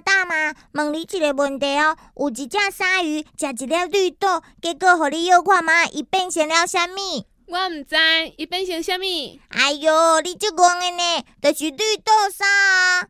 大妈问你一个问题哦，有一只鲨鱼食一粒绿豆，结果互你又看嘛？伊变成了啥物？我毋知，伊变成啥物？哎哟，你即戆的呢，就是绿豆沙、